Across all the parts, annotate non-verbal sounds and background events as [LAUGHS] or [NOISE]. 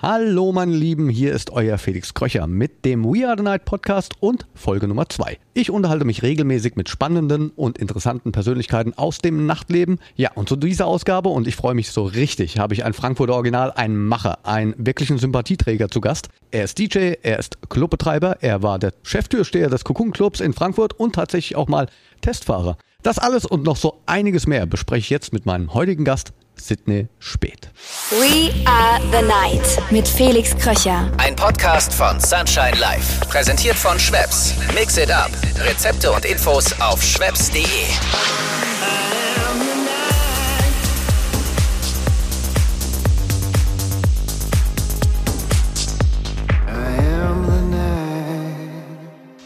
Hallo meine Lieben, hier ist euer Felix Kröcher mit dem We Are the Night Podcast und Folge Nummer 2. Ich unterhalte mich regelmäßig mit spannenden und interessanten Persönlichkeiten aus dem Nachtleben. Ja, und zu dieser Ausgabe, und ich freue mich so richtig, habe ich ein Frankfurter Original, einen Macher, einen wirklichen Sympathieträger zu Gast. Er ist DJ, er ist Clubbetreiber, er war der Cheftürsteher des Cocoon Clubs in Frankfurt und tatsächlich auch mal Testfahrer. Das alles und noch so einiges mehr bespreche ich jetzt mit meinem heutigen Gast, Sydney Speth. We Are the Night mit Felix Kröcher. Ein Podcast von Sunshine Life. Präsentiert von Schweppes. Mix it up. Rezepte und Infos auf schweppes.de.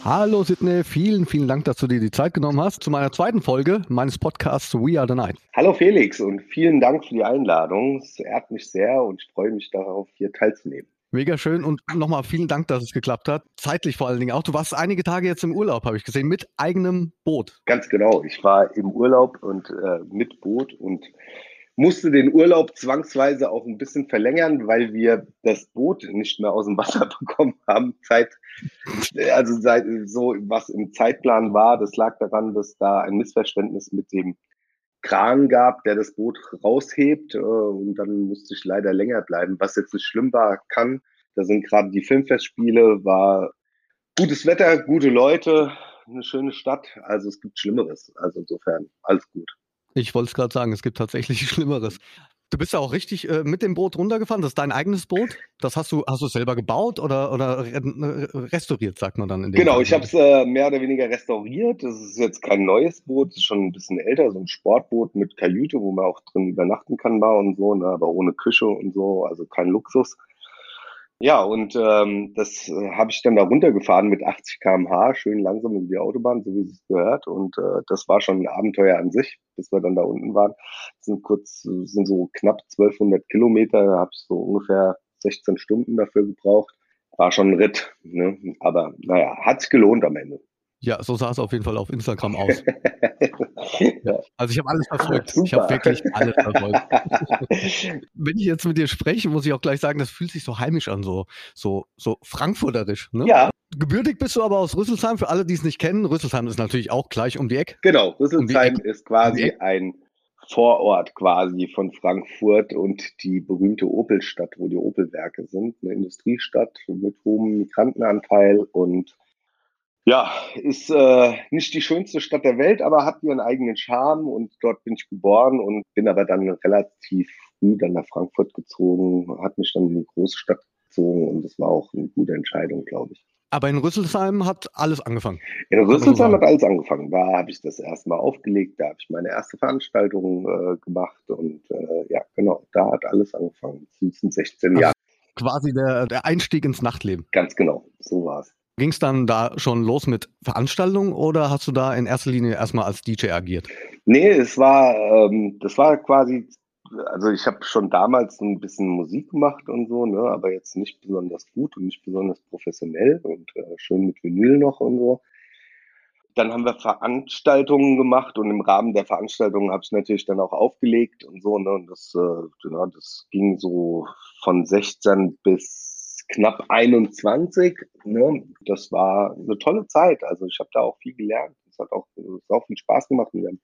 Hallo Sidney, vielen, vielen Dank, dass du dir die Zeit genommen hast zu meiner zweiten Folge meines Podcasts We Are the Night. Hallo Felix und vielen Dank für die Einladung. Es ehrt mich sehr und ich freue mich darauf, hier teilzunehmen. Mega schön und nochmal vielen Dank, dass es geklappt hat. Zeitlich vor allen Dingen auch. Du warst einige Tage jetzt im Urlaub, habe ich gesehen, mit eigenem Boot. Ganz genau. Ich war im Urlaub und äh, mit Boot und musste den Urlaub zwangsweise auch ein bisschen verlängern, weil wir das Boot nicht mehr aus dem Wasser [LAUGHS] bekommen haben. Zeit, also so was im Zeitplan war, das lag daran, dass da ein Missverständnis mit dem Kran gab, der das Boot raushebt. Äh, und dann musste ich leider länger bleiben, was jetzt nicht schlimm war, kann. Da sind gerade die Filmfestspiele, war gutes Wetter, gute Leute, eine schöne Stadt. Also es gibt Schlimmeres. Also insofern alles gut. Ich wollte es gerade sagen, es gibt tatsächlich [LAUGHS] Schlimmeres. Du bist ja auch richtig äh, mit dem Boot runtergefahren. Das ist dein eigenes Boot. Das hast du, hast du selber gebaut oder, oder restauriert, sagt man dann. In dem genau, Fall. ich habe es äh, mehr oder weniger restauriert. Das ist jetzt kein neues Boot, das ist schon ein bisschen älter, so ein Sportboot mit Kajüte, wo man auch drin übernachten kann, war und so, ne, aber ohne Küche und so, also kein Luxus. Ja, und ähm, das äh, habe ich dann da runtergefahren mit 80 km/h, schön langsam über die Autobahn, so wie es gehört. Und äh, das war schon ein Abenteuer an sich, bis wir dann da unten waren. Das sind kurz, sind so knapp 1200 Kilometer, da habe ich so ungefähr 16 Stunden dafür gebraucht. War schon ein Ritt, ne? aber naja, hat sich gelohnt am Ende. Ja, so sah es auf jeden Fall auf Instagram aus. [LAUGHS] ja. Also ich habe alles verfolgt. Super. Ich habe wirklich alles verfolgt. [LAUGHS] Wenn ich jetzt mit dir spreche, muss ich auch gleich sagen, das fühlt sich so heimisch an, so, so, so frankfurterisch. Ne? Ja. Gebürtig bist du aber aus Rüsselsheim, für alle, die es nicht kennen. Rüsselsheim ist natürlich auch gleich um die Ecke. Genau, Rüsselsheim um ist quasi um ein Vorort quasi von Frankfurt und die berühmte Opelstadt, wo die Opelwerke sind. Eine Industriestadt mit hohem Migrantenanteil und ja, ist äh, nicht die schönste Stadt der Welt, aber hat ihren eigenen Charme und dort bin ich geboren und bin aber dann relativ früh dann nach Frankfurt gezogen, hat mich dann in die große Stadt gezogen und das war auch eine gute Entscheidung, glaube ich. Aber in Rüsselsheim hat alles angefangen. In Rüsselsheim hat alles angefanang. Da habe ich das erstmal aufgelegt, da habe ich meine erste Veranstaltung äh, gemacht und äh, ja, genau, da hat alles angefangen. Sind 16 also Jahre. Quasi der, der Einstieg ins Nachtleben. Ganz genau, so war es. Ging es dann da schon los mit Veranstaltungen oder hast du da in erster Linie erstmal als DJ agiert? Nee, es war, ähm, das war quasi, also ich habe schon damals ein bisschen Musik gemacht und so, ne, aber jetzt nicht besonders gut und nicht besonders professionell und äh, schön mit Vinyl noch und so. Dann haben wir Veranstaltungen gemacht und im Rahmen der Veranstaltungen habe ich natürlich dann auch aufgelegt und so, ne, und das, äh, ja, das ging so von 16 bis knapp 21. Ne? Das war eine tolle Zeit. Also ich habe da auch viel gelernt. Es hat auch, auch viel Spaß gemacht. wir haben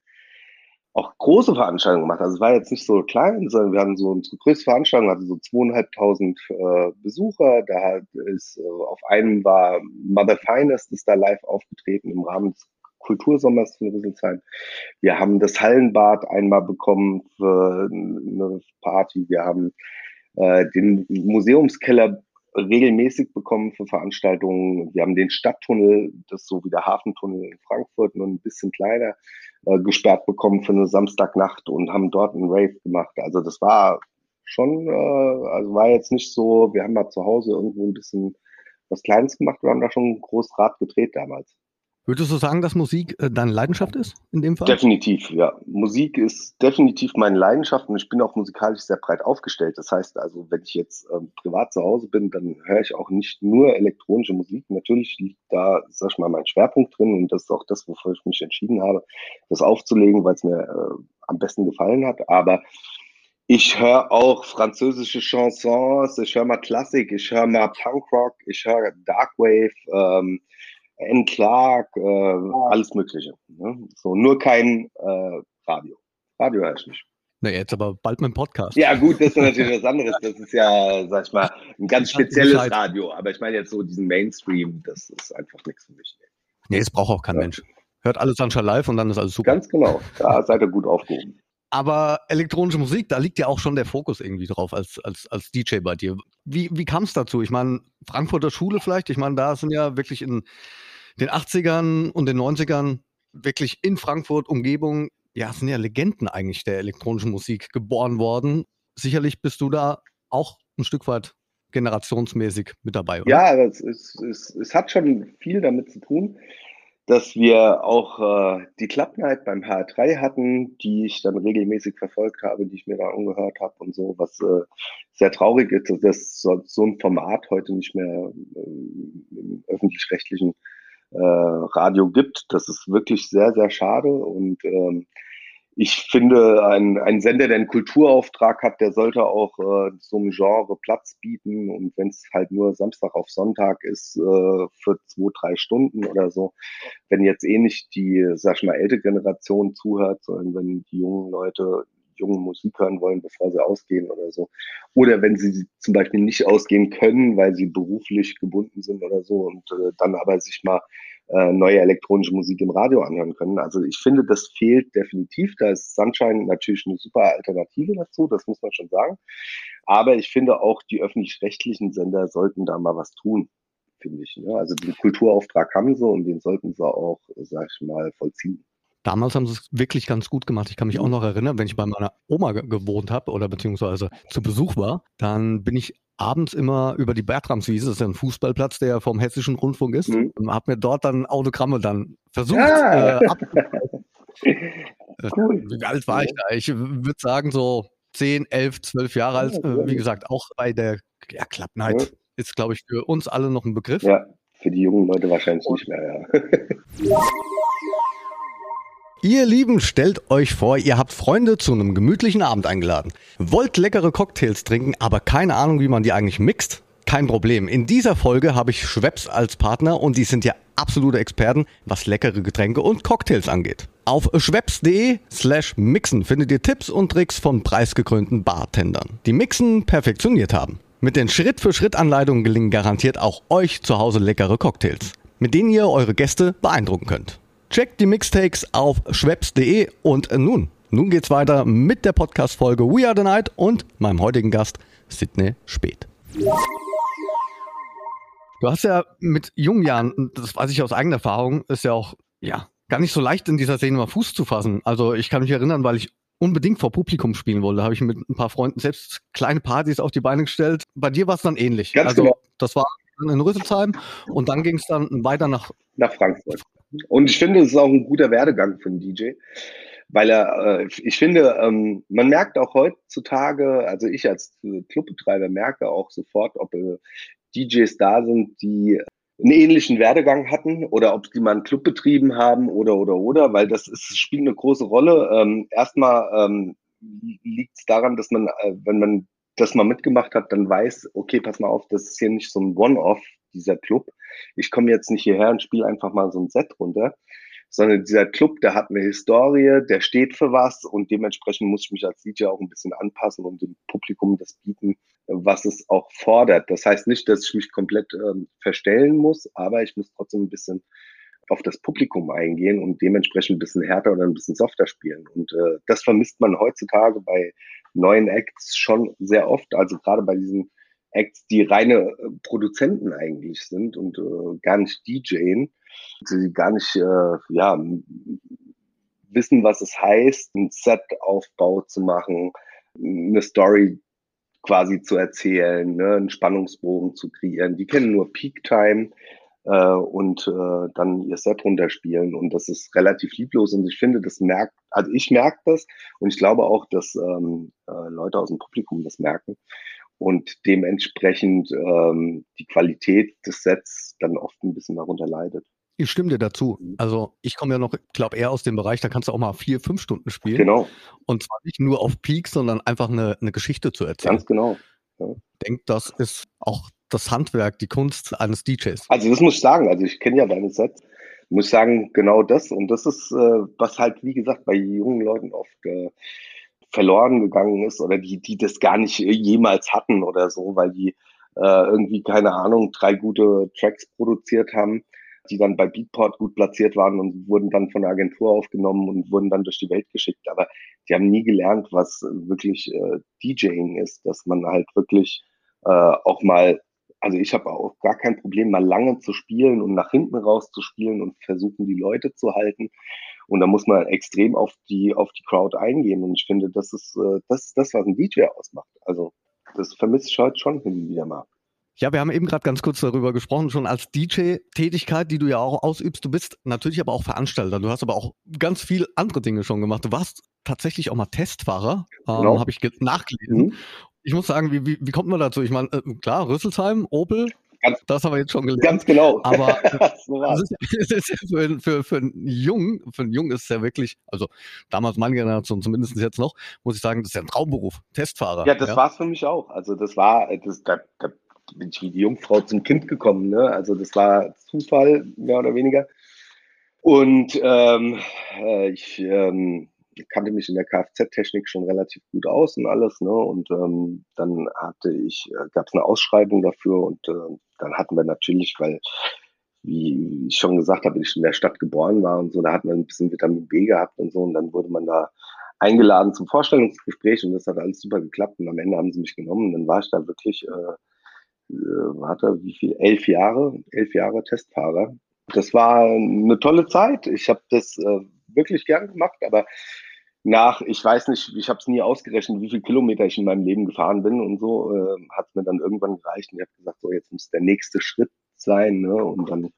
auch große Veranstaltungen gemacht. Also es war jetzt nicht so klein, sondern wir hatten so unsere größte Veranstaltung, hatte so zweieinhalbtausend äh, Besucher. Da ist äh, auf einem war Mother Finest ist da live aufgetreten im Rahmen des Kultursommers von Rüsselsheim. Wir haben das Hallenbad einmal bekommen für eine Party. Wir haben äh, den Museumskeller regelmäßig bekommen für Veranstaltungen. Wir haben den Stadttunnel, das ist so wie der Hafentunnel in Frankfurt, nur ein bisschen kleiner, äh, gesperrt bekommen für eine Samstagnacht und haben dort einen Rave gemacht. Also das war schon, äh, also war jetzt nicht so, wir haben da zu Hause irgendwo ein bisschen was Kleines gemacht, wir haben da schon ein großes Rad gedreht damals. Würdest du sagen, dass Musik äh, deine Leidenschaft ist in dem Fall? Definitiv, ja. Musik ist definitiv meine Leidenschaft und ich bin auch musikalisch sehr breit aufgestellt. Das heißt also, wenn ich jetzt ähm, privat zu Hause bin, dann höre ich auch nicht nur elektronische Musik. Natürlich liegt da, sag ich mal, mein Schwerpunkt drin und das ist auch das, wofür ich mich entschieden habe, das aufzulegen, weil es mir äh, am besten gefallen hat. Aber Ich höre auch französische Chansons, ich höre mal Klassik, ich höre mal Punkrock, ich höre Darkwave, ähm, N. Clark, äh, alles Mögliche. Ne? So, nur kein äh, Radio. Radio höre ich nicht. Na, jetzt aber bald mein Podcast. Ja, gut, das ist natürlich was anderes. Das ist ja, sag ich mal, ein ganz spezielles Radio. Aber ich meine jetzt so diesen Mainstream, das ist einfach nichts für mich. Nee, es braucht auch kein ja. Mensch. Hört alles Sunshine live und dann ist alles super. Ganz genau. Da [LAUGHS] seid ihr gut aufgehoben. Aber elektronische Musik, da liegt ja auch schon der Fokus irgendwie drauf als, als, als DJ bei dir. Wie, wie kam es dazu? Ich meine, Frankfurter Schule vielleicht, ich meine, da sind ja wirklich in den 80ern und den 90ern wirklich in Frankfurt Umgebung ja, sind ja Legenden eigentlich der elektronischen Musik geboren worden. Sicherlich bist du da auch ein Stück weit generationsmäßig mit dabei, oder? Ja, es, ist, es, es hat schon viel damit zu tun, dass wir auch äh, die Club Night beim HR3 hatten, die ich dann regelmäßig verfolgt habe, die ich mir da angehört habe und so, was äh, sehr traurig ist, dass so, so ein Format heute nicht mehr äh, im öffentlich-rechtlichen äh, Radio gibt. Das ist wirklich sehr, sehr schade. Und ähm, ich finde, ein, ein Sender, der einen Kulturauftrag hat, der sollte auch äh, so einem Genre Platz bieten. Und wenn es halt nur Samstag auf Sonntag ist, äh, für zwei, drei Stunden oder so, wenn jetzt eh nicht die, sag ich mal, ältere Generation zuhört, sondern wenn die jungen Leute jungen Musik hören wollen, bevor sie ausgehen oder so. Oder wenn sie zum Beispiel nicht ausgehen können, weil sie beruflich gebunden sind oder so und äh, dann aber sich mal äh, neue elektronische Musik im Radio anhören können. Also ich finde, das fehlt definitiv. Da ist Sunshine natürlich eine super Alternative dazu, das muss man schon sagen. Aber ich finde auch, die öffentlich-rechtlichen Sender sollten da mal was tun, finde ich. Ne? Also den Kulturauftrag haben sie und den sollten sie auch, sag ich mal, vollziehen. Damals haben sie es wirklich ganz gut gemacht. Ich kann mich auch noch erinnern, wenn ich bei meiner Oma gewohnt habe oder beziehungsweise zu Besuch war, dann bin ich abends immer über die Bertramswiese, das ist ja ein Fußballplatz, der vom Hessischen Rundfunk ist, mhm. und habe mir dort dann Autogramme dann versucht ja. äh, ab [LAUGHS] cool. Wie alt war ich da? Ich würde sagen so 10, 11, 12 Jahre alt. Ja, Wie gesagt, auch bei der ja, Club Night ja. ist, glaube ich, für uns alle noch ein Begriff. Ja, für die jungen Leute wahrscheinlich nicht mehr, ja. [LAUGHS] Ihr Lieben, stellt euch vor, ihr habt Freunde zu einem gemütlichen Abend eingeladen. Wollt leckere Cocktails trinken, aber keine Ahnung, wie man die eigentlich mixt? Kein Problem. In dieser Folge habe ich Schweppes als Partner und die sind ja absolute Experten, was leckere Getränke und Cocktails angeht. Auf schweppes.de slash mixen findet ihr Tipps und Tricks von preisgekrönten Bartendern, die Mixen perfektioniert haben. Mit den Schritt-für-Schritt-Anleitungen gelingen garantiert auch euch zu Hause leckere Cocktails, mit denen ihr eure Gäste beeindrucken könnt. Checkt die Mixtakes auf schweppes.de und nun, nun geht's weiter mit der Podcast-Folge We Are the Night und meinem heutigen Gast Sidney Speth. Du hast ja mit jungen Jahren, das weiß ich aus eigener Erfahrung, ist ja auch, ja, gar nicht so leicht in dieser Szene mal Fuß zu fassen. Also ich kann mich erinnern, weil ich unbedingt vor Publikum spielen wollte, habe ich mit ein paar Freunden selbst kleine Partys auf die Beine gestellt. Bei dir war es dann ähnlich. Ganz also genau. das war in Rüsselsheim und dann ging es dann weiter nach, nach Frankfurt. Und ich finde, es ist auch ein guter Werdegang für einen DJ, weil er, äh, ich finde, ähm, man merkt auch heutzutage, also ich als Clubbetreiber merke auch sofort, ob äh, DJs da sind, die einen ähnlichen Werdegang hatten oder ob die mal einen Club betrieben haben oder oder oder, weil das ist, spielt eine große Rolle. Ähm, erstmal ähm, liegt es daran, dass man, äh, wenn man das mal mitgemacht hat, dann weiß, okay, pass mal auf, das ist hier nicht so ein One-Off, dieser Club. Ich komme jetzt nicht hierher und spiele einfach mal so ein Set runter, sondern dieser Club, der hat eine Historie, der steht für was und dementsprechend muss ich mich als DJ auch ein bisschen anpassen und dem Publikum das bieten, was es auch fordert. Das heißt nicht, dass ich mich komplett ähm, verstellen muss, aber ich muss trotzdem ein bisschen auf das Publikum eingehen und dementsprechend ein bisschen härter oder ein bisschen softer spielen. Und äh, das vermisst man heutzutage bei neuen Acts schon sehr oft. Also gerade bei diesen Acts, die reine äh, Produzenten eigentlich sind und äh, gar nicht DJen, die gar nicht äh, ja, wissen, was es heißt, ein Set-Aufbau zu machen, eine Story quasi zu erzählen, ne, einen Spannungsbogen zu kreieren. Die kennen nur Peak Time äh, und äh, dann ihr Set runterspielen und das ist relativ lieblos und ich finde, das merkt, also ich merke das und ich glaube auch, dass ähm, äh, Leute aus dem Publikum das merken und dementsprechend ähm, die Qualität des Sets dann oft ein bisschen darunter leidet. Ich stimme dir dazu. Also ich komme ja noch, glaube eher aus dem Bereich, da kannst du auch mal vier, fünf Stunden spielen. Genau. Und zwar nicht nur auf Peak, sondern einfach eine, eine Geschichte zu erzählen. Ganz genau. Ja. Ich denke, das ist auch das Handwerk, die Kunst eines DJs. Also das muss ich sagen. Also ich kenne ja deine Sets. Muss ich sagen, genau das. Und das ist, äh, was halt, wie gesagt, bei jungen Leuten oft äh, verloren gegangen ist oder die, die das gar nicht jemals hatten oder so, weil die äh, irgendwie, keine Ahnung, drei gute Tracks produziert haben, die dann bei Beatport gut platziert waren und wurden dann von der Agentur aufgenommen und wurden dann durch die Welt geschickt. Aber die haben nie gelernt, was wirklich äh, DJing ist, dass man halt wirklich äh, auch mal, also ich habe auch gar kein Problem, mal lange zu spielen und nach hinten raus zu spielen und versuchen, die Leute zu halten. Und da muss man extrem auf die, auf die Crowd eingehen. Und ich finde, das ist, äh, das ist das, was ein DJ ausmacht. Also, das vermisse ich heute schon hin und wieder mal. Ja, wir haben eben gerade ganz kurz darüber gesprochen, schon als DJ-Tätigkeit, die du ja auch ausübst. Du bist natürlich aber auch Veranstalter. Du hast aber auch ganz viel andere Dinge schon gemacht. Du warst tatsächlich auch mal Testfahrer, ähm, genau. habe ich nachgelesen. Mhm. Ich muss sagen, wie, wie, wie kommt man dazu? Ich meine, äh, klar, Rüsselsheim, Opel, Ganz, das haben wir jetzt schon gelernt. Ganz genau. Aber [LAUGHS] so ist, ist für, für, für einen Jungen, für einen Jungen ist es ja wirklich, also damals meine Generation, zumindest jetzt noch, muss ich sagen, das ist ja ein Traumberuf, Testfahrer. Ja, das ja? war es für mich auch. Also das war, das, da, da bin ich wie die Jungfrau zum Kind gekommen. Ne? Also das war Zufall, mehr oder weniger. Und ähm, äh, ich ähm, kannte mich in der Kfz-Technik schon relativ gut aus und alles, ne? Und ähm, dann hatte ich, äh, gab es eine Ausschreibung dafür und äh, dann hatten wir natürlich, weil wie ich schon gesagt habe, ich in der Stadt geboren war und so, da hatten wir ein bisschen Vitamin B gehabt und so und dann wurde man da eingeladen zum Vorstellungsgespräch und das hat alles super geklappt und am Ende haben sie mich genommen und dann war ich da wirklich, äh, äh, warte, wie viel, elf Jahre, elf Jahre Testfahrer. Das war eine tolle Zeit. Ich habe das äh, wirklich gern gemacht, aber nach, ich weiß nicht, ich habe es nie ausgerechnet, wie viele Kilometer ich in meinem Leben gefahren bin und so, äh, hat es mir dann irgendwann gereicht und ich habe gesagt, so jetzt muss der nächste Schritt sein. Ne? Und dann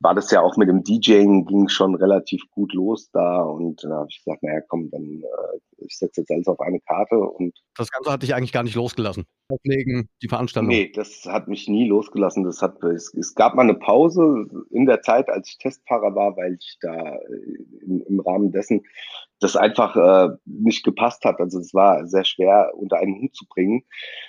war das ja auch mit dem DJing, ging schon relativ gut los da und da habe ich gesagt, naja komm, dann äh, ich setze jetzt alles auf eine Karte und das Ganze hat dich eigentlich gar nicht losgelassen. Auflegen, die Veranstaltung. Nee, das hat mich nie losgelassen. Das hat es, es gab mal eine Pause in der Zeit, als ich Testfahrer war, weil ich da äh, im, im Rahmen dessen das einfach äh, nicht gepasst hat. Also es war sehr schwer unter einen Hut zu bringen.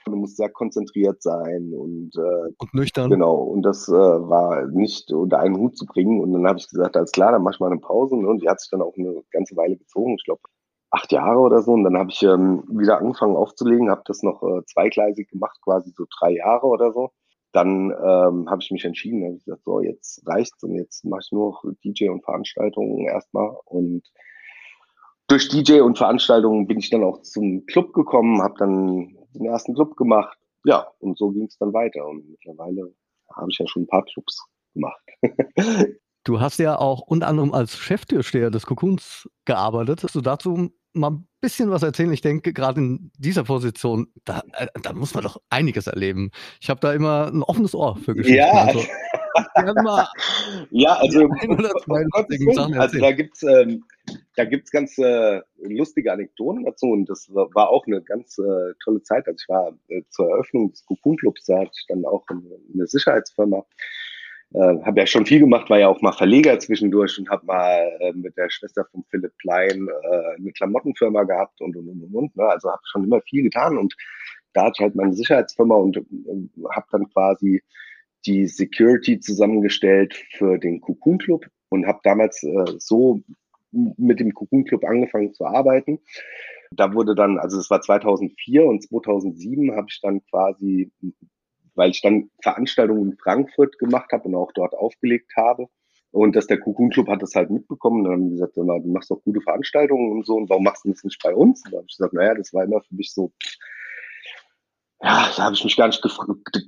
Man muss sehr konzentriert sein und, äh, und nüchtern. Genau. Und das äh, war nicht unter einen Hut zu bringen. Und dann habe ich gesagt, alles klar, dann mach ich mal eine Pause. Und die hat sich dann auch eine ganze Weile gezogen. Ich glaube acht Jahre oder so. Und dann habe ich ähm, wieder angefangen aufzulegen, habe das noch äh, zweigleisig gemacht, quasi so drei Jahre oder so. Dann ähm, habe ich mich entschieden, habe gesagt, so jetzt reicht's und jetzt mache ich nur noch DJ und Veranstaltungen erstmal und durch DJ und Veranstaltungen bin ich dann auch zum Club gekommen, habe dann den ersten Club gemacht. Ja, und so ging es dann weiter. Und mittlerweile habe ich ja schon ein paar Clubs gemacht. [LAUGHS] du hast ja auch unter anderem als Cheftürsteher des Cocoons gearbeitet. Hast du dazu mal ein bisschen was erzählen? Ich denke, gerade in dieser Position, da, äh, da muss man doch einiges erleben. Ich habe da immer ein offenes Ohr für Geschichten. Ja, also, [LAUGHS] ja, also, also da gibt's ähm, da gibt's ganz äh, lustige Anekdoten dazu und das war, war auch eine ganz äh, tolle Zeit. Also ich war äh, zur Eröffnung des Cocoon Clubs, da hatte ich dann auch eine, eine Sicherheitsfirma. Äh, habe ja schon viel gemacht, war ja auch mal Verleger zwischendurch und habe mal äh, mit der Schwester von Philipp Plein äh, eine Klamottenfirma gehabt und und und und. Ne? Also habe schon immer viel getan und da hatte ich halt meine Sicherheitsfirma und äh, habe dann quasi die Security zusammengestellt für den Cocoon Club und habe damals äh, so mit dem Cocoon Club angefangen zu arbeiten. Da wurde dann, also es war 2004 und 2007 habe ich dann quasi, weil ich dann Veranstaltungen in Frankfurt gemacht habe und auch dort aufgelegt habe. Und dass der Cocoon Club hat das halt mitbekommen. Dann haben gesagt, du machst doch gute Veranstaltungen und so. Und warum machst du das nicht bei uns? Und da habe ich gesagt, naja, das war immer für mich so, ja, da habe ich mich gar nicht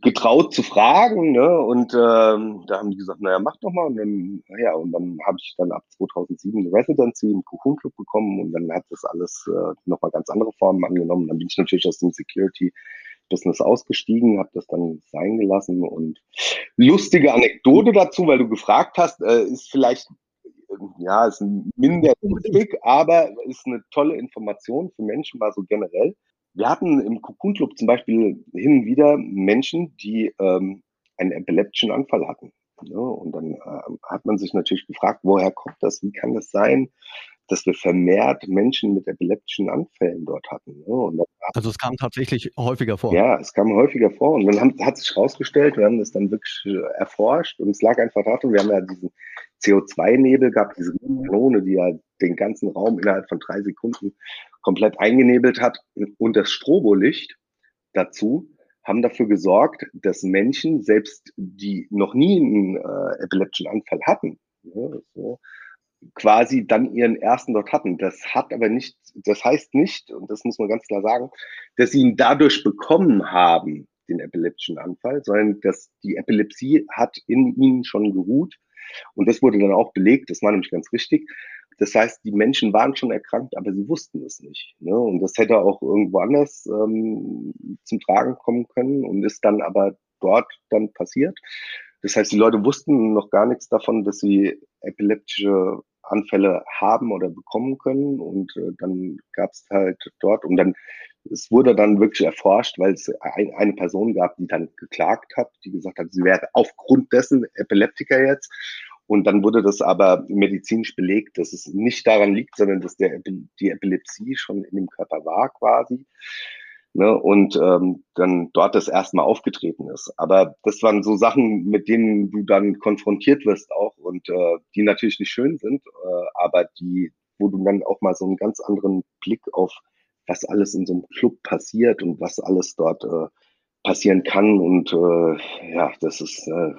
getraut zu fragen, ne? Und ähm, da haben die gesagt, naja, mach doch mal. Und dann, naja, und dann habe ich dann ab 2007 eine Residency im Cocoon Club bekommen und dann hat das alles äh, nochmal ganz andere Formen angenommen. Dann bin ich natürlich aus dem Security Business ausgestiegen, habe das dann sein gelassen und lustige Anekdote dazu, weil du gefragt hast, äh, ist vielleicht äh, ja, ist minder lustig, aber ist eine tolle Information für Menschen mal so generell wir hatten im Cocoon Club zum Beispiel hin und wieder Menschen, die ähm, einen epileptischen Anfall hatten. Ne? Und dann äh, hat man sich natürlich gefragt, woher kommt das? Wie kann das sein, dass wir vermehrt Menschen mit epileptischen Anfällen dort hatten? Ne? also es kam tatsächlich häufiger vor. Ja, es kam häufiger vor. Und dann haben, hat sich herausgestellt, wir haben das dann wirklich äh, erforscht und es lag einfach daran, wir haben ja diesen CO2-Nebel gehabt, diese Kanone, die ja den ganzen Raum innerhalb von drei Sekunden komplett eingenebelt hat und das Strobolicht dazu haben dafür gesorgt, dass Menschen, selbst die noch nie einen äh, epileptischen Anfall hatten, ja, so, quasi dann ihren ersten dort hatten. Das hat aber nicht, das heißt nicht, und das muss man ganz klar sagen, dass sie ihn dadurch bekommen haben, den epileptischen Anfall, sondern dass die Epilepsie hat in ihnen schon geruht. Und das wurde dann auch belegt, das war nämlich ganz richtig. Das heißt, die Menschen waren schon erkrankt, aber sie wussten es nicht. Ne? Und das hätte auch irgendwo anders ähm, zum Tragen kommen können und ist dann aber dort dann passiert. Das heißt, die Leute wussten noch gar nichts davon, dass sie epileptische Anfälle haben oder bekommen können. Und äh, dann gab es halt dort und dann, es wurde dann wirklich erforscht, weil es ein, eine Person gab, die dann geklagt hat, die gesagt hat, sie wäre aufgrund dessen Epileptiker jetzt. Und dann wurde das aber medizinisch belegt, dass es nicht daran liegt, sondern dass der, die Epilepsie schon in dem Körper war quasi. Ne, und ähm, dann dort das erstmal aufgetreten ist. Aber das waren so Sachen, mit denen du dann konfrontiert wirst auch und äh, die natürlich nicht schön sind, äh, aber die, wo du dann auch mal so einen ganz anderen Blick auf was alles in so einem Club passiert und was alles dort äh, passieren kann. Und äh, ja, das ist, äh,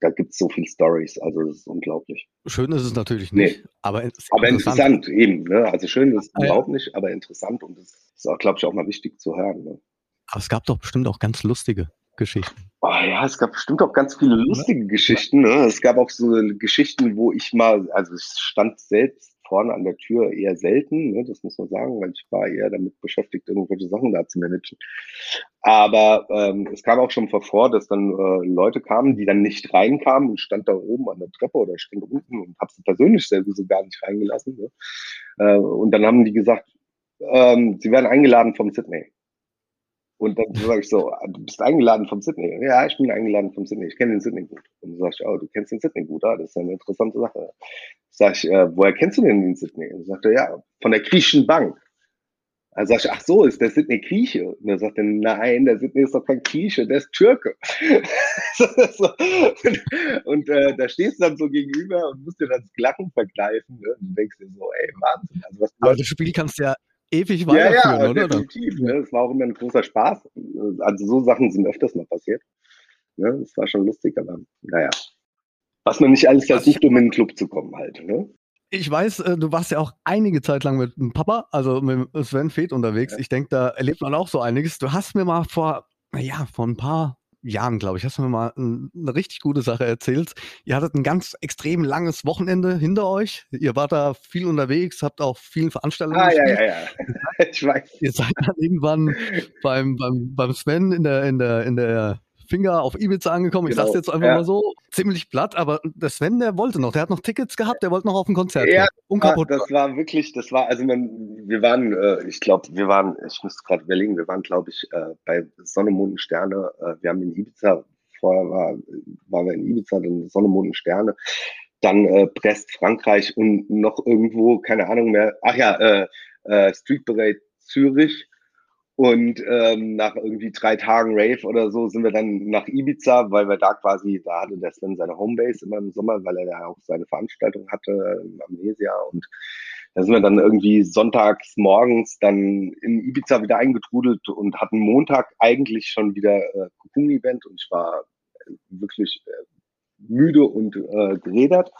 da gibt es so viele Stories, also das ist unglaublich. Schön ist es natürlich nicht, nee. aber, aber interessant. interessant. eben. Ne? Also schön ist es ah, überhaupt ja. nicht, aber interessant und das ist auch, glaube ich, auch mal wichtig zu hören. Ne? Aber es gab doch bestimmt auch ganz lustige Geschichten. Oh ja, es gab bestimmt auch ganz viele lustige ja. Geschichten. Ne? Es gab auch so Geschichten, wo ich mal, also ich stand selbst vorne an der Tür eher selten, ne, das muss man sagen, weil ich war eher damit beschäftigt, irgendwelche Sachen da zu managen. Aber ähm, es kam auch schon vor, dass dann äh, Leute kamen, die dann nicht reinkamen und stand da oben an der Treppe oder stand unten und habe sie persönlich selber so gar nicht reingelassen. Ne? Äh, und dann haben die gesagt, ähm, sie werden eingeladen vom Sydney. Und dann sage ich so, ah, du bist eingeladen vom Sydney. Ja, ich bin eingeladen vom Sydney. Ich kenne den Sydney gut. Und dann sage ich, oh, du kennst den Sydney gut, ah, das ist eine interessante Sache. Sag ich, äh, woher kennst du denn den Sydney? Und sagt er, ja, von der griechischen Bank. Dann sag ich, ach so, ist der Sydney Grieche? Und er sagt er, nein, der Sydney ist doch kein Grieche, der ist Türke. [LAUGHS] und äh, da stehst du dann so gegenüber und musst dir das Glacken vergleichen. Ne? Und denkst dir so, ey, Wahnsinn. Also, was Aber das Spiel kannst du ja ewig weiterführen, ja, ja, oder? Definitiv, ne? Das war auch immer ein großer Spaß. Also so Sachen sind öfters mal passiert. Ne? Das war schon lustig, aber naja. Was man nicht alles versucht, um in den Club zu kommen halt. Ne? Ich weiß, äh, du warst ja auch einige Zeit lang mit dem Papa, also mit Sven Feth unterwegs. Ja. Ich denke, da erlebt man auch so einiges. Du hast mir mal vor, naja, vor ein paar Jahren, glaube ich, hast du mir mal eine richtig gute Sache erzählt. Ihr hattet ein ganz extrem langes Wochenende hinter euch. Ihr wart da viel unterwegs, habt auch vielen Veranstaltungen ah, ja, ja, ja. [LAUGHS] Ich weiß. Ihr seid dann irgendwann beim, beim, beim Sven in der, in der, in der Finger auf Ibiza angekommen. Genau. Ich sag's jetzt einfach ja. mal so. Ziemlich platt, aber der Sven, der wollte noch. Der hat noch Tickets gehabt, der wollte noch auf ein Konzert. Ja, unkaputt. Das war wirklich, das war, also man, wir waren, äh, ich glaube, wir waren, ich muss gerade überlegen, wir waren, glaube ich, äh, bei Sonne, Mond und Sterne. Äh, wir haben in Ibiza, vorher war, waren wir in Ibiza, dann Sonne, Mond und Sterne. Dann äh, Brest, Frankreich und noch irgendwo, keine Ahnung mehr. Ach ja, äh, äh, Street Parade Zürich und ähm, nach irgendwie drei Tagen Rave oder so sind wir dann nach Ibiza, weil wir da quasi, da hatte der Sven seine Homebase immer im Sommer, weil er da auch seine Veranstaltung hatte in Amnesia. Und da sind wir dann irgendwie sonntags morgens dann in Ibiza wieder eingetrudelt und hatten Montag eigentlich schon wieder äh, Cocoon-Event und ich war wirklich äh, müde und äh, geredert.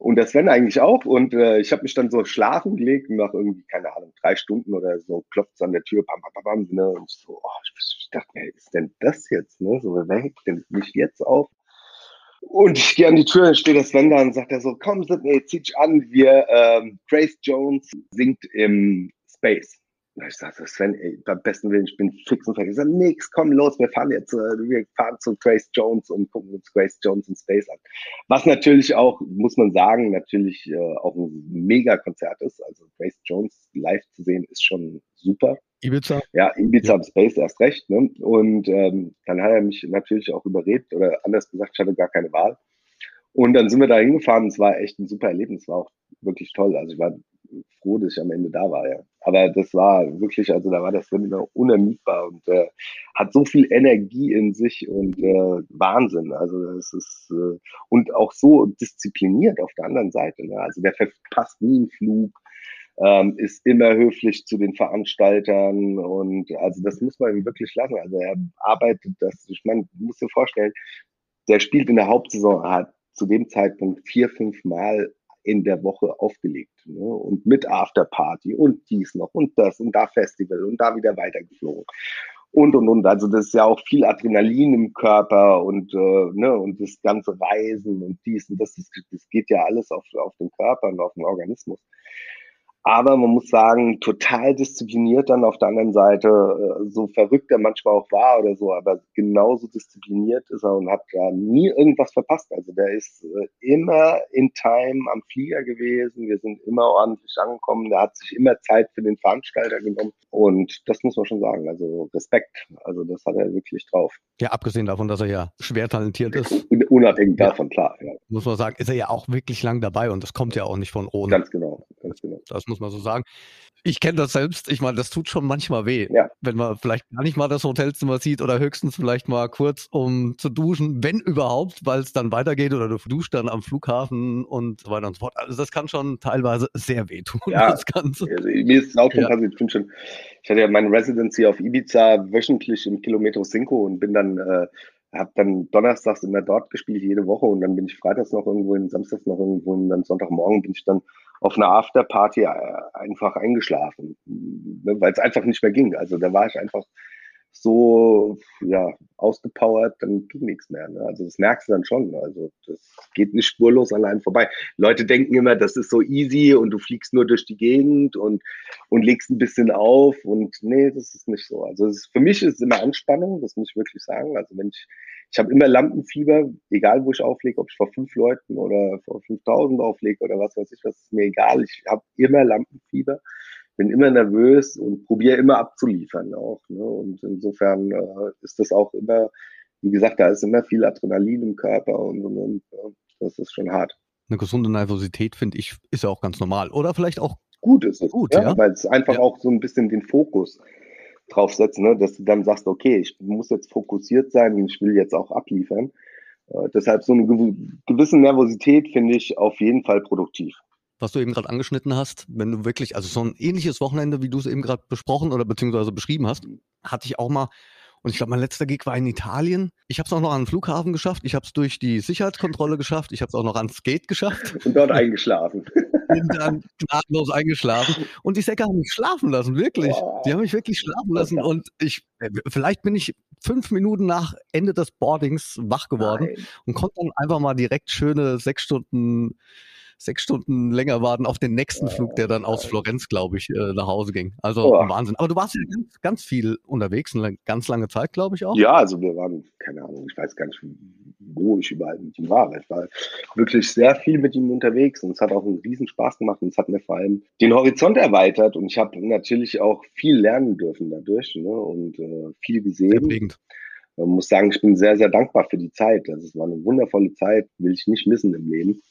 Und der Sven eigentlich auch. Und äh, ich habe mich dann so schlafen gelegt und nach irgendwie, keine Ahnung, drei Stunden oder so klopft es an der Tür, bam, bam, bam, ne? Und ich so, oh, ich, dachte mir, ist denn das jetzt? Ne? So, wer weckt denn mich jetzt auf? Und ich gehe an die Tür, steht der Sven da und sagt er so, komm, Sidney, zieh dich an, wir, ähm, Grace Jones singt im Space. Ich sagte, Sven, ey, beim besten Willen, ich bin fix und fertig. Ich sage, nix, komm los, wir fahren jetzt, äh, wir fahren zu Grace Jones und gucken uns Grace Jones in Space an. Was natürlich auch, muss man sagen, natürlich äh, auch ein mega Konzert ist. Also Grace Jones live zu sehen, ist schon super. Ibiza? Ja, Ibiza ja. Space erst recht. Ne? Und ähm, dann hat er mich natürlich auch überredet oder anders gesagt, ich hatte gar keine Wahl. Und dann sind wir da hingefahren. Es war echt ein super Erlebnis. War auch wirklich toll. Also ich war froh, dass ich am Ende da war, ja. Aber das war wirklich, also da war das Seminar unermüdbar und äh, hat so viel Energie in sich und äh, Wahnsinn. Also das ist äh, und auch so diszipliniert auf der anderen Seite. Ne? Also der verpasst nie einen Flug, ähm, ist immer höflich zu den Veranstaltern und also das muss man ihm wirklich lassen. Also er arbeitet das, ich meine, du musst dir vorstellen, der spielt in der Hauptsaison, hat zu dem Zeitpunkt vier, fünf Mal in der Woche aufgelegt. Ne? Und mit Afterparty und dies noch und das und da Festival und da wieder weitergeflogen. Und und und. Also das ist ja auch viel Adrenalin im Körper und, äh, ne, und das ganze Reisen und dies und das, das, das geht ja alles auf, auf den Körper und auf den Organismus. Aber man muss sagen, total diszipliniert dann auf der anderen Seite, äh, so verrückt er manchmal auch war oder so, aber genauso diszipliniert ist er und hat da nie irgendwas verpasst. Also der ist äh, immer in Time am Flieger gewesen, wir sind immer ordentlich angekommen, der hat sich immer Zeit für den Veranstalter genommen und das muss man schon sagen, also Respekt, also das hat er wirklich drauf. Ja, abgesehen davon, dass er ja schwer talentiert ist. Unabhängig davon, klar. Ja. Muss man sagen, ist er ja auch wirklich lang dabei und das kommt ja auch nicht von ohne. Ganz genau, ganz genau. Das muss man so sagen. Ich kenne das selbst. Ich meine, das tut schon manchmal weh, Ja. wenn man vielleicht gar nicht mal das Hotelzimmer sieht oder höchstens vielleicht mal kurz, um zu duschen, wenn überhaupt, weil es dann weitergeht oder du duscht dann am Flughafen und so weiter und so fort. Also das kann schon teilweise sehr wehtun, Ja. das Ganze. Also, mir ist es auch schon Ja. passiert. Ich, bin schon, ich hatte ja meine Residency auf Ibiza wöchentlich im Kilometro Cinco und bin dann, äh, habe dann donnerstags immer dort gespielt, jede Woche und dann bin ich freitags noch irgendwo hin, samstags noch irgendwo und dann Sonntagmorgen bin ich dann auf einer Afterparty äh, einfach eingeschlafen, ne, weil es einfach nicht mehr ging. Also da war ich einfach so ja ausgepowert, dann ging nichts mehr. Ne? Also das merkst du dann schon. Also das geht nicht spurlos einem vorbei. Leute denken immer, das ist so easy und du fliegst nur durch die Gegend und und legst ein bisschen auf und nee, das ist nicht so. Also ist, für mich ist es immer Anspannung, das muss ich wirklich sagen. Also wenn ich ich habe immer Lampenfieber, egal wo ich auflege, ob ich vor fünf Leuten oder vor 5000 auflege oder was weiß ich, was ist mir egal. Ich habe immer Lampenfieber bin immer nervös und probiere immer abzuliefern auch. Ne? Und insofern äh, ist das auch immer, wie gesagt, da ist immer viel Adrenalin im Körper und, und, und ja, das ist schon hart. Eine gesunde Nervosität, finde ich, ist ja auch ganz normal. Oder vielleicht auch Gut ist es, Gut, ja. weil es einfach Ja. auch so ein bisschen den Fokus draufsetzt, ne? dass du dann sagst, okay, ich muss jetzt fokussiert sein und ich will jetzt auch abliefern. Äh, deshalb so eine gew gewisse Nervosität finde ich auf jeden Fall produktiv. Was du eben gerade angeschnitten hast, wenn du wirklich, also so ein ähnliches Wochenende, wie du es eben gerade besprochen oder beziehungsweise beschrieben hast, hatte ich auch mal. Und ich glaube, mein letzter Gig war in Italien. Ich habe es auch noch an den Flughafen geschafft. Ich habe es durch die Sicherheitskontrolle geschafft. Ich habe es auch noch ans Gate geschafft. [LAUGHS] Und dort eingeschlafen. [LAUGHS] Bin dann gnadenlos eingeschlafen. Und die Säcke haben mich schlafen lassen, wirklich. Wow. Die haben mich wirklich schlafen lassen. Und ich, äh, vielleicht bin ich fünf Minuten nach Ende des Boardings wach geworden Nein. und konnte dann einfach mal direkt schöne sechs Stunden, sechs Stunden länger warten auf den nächsten Flug, der dann aus Florenz, glaube ich, äh, nach Hause ging. Also Oh. Wahnsinn. Aber du warst ja ganz, ganz viel unterwegs, eine ganz lange Zeit, glaube ich auch. Ja, also wir waren, keine Ahnung, ich weiß gar nicht, wo ich überall mit ihm war. Ich war wirklich sehr viel mit ihm unterwegs und es hat auch einen riesen Spaß gemacht und es hat mir vor allem den Horizont erweitert und ich habe natürlich auch viel lernen dürfen dadurch ne, und äh, viel gesehen. prägend. Man muss sagen, ich bin sehr, sehr dankbar für die Zeit. Also es war eine wundervolle Zeit, will ich nicht missen im Leben.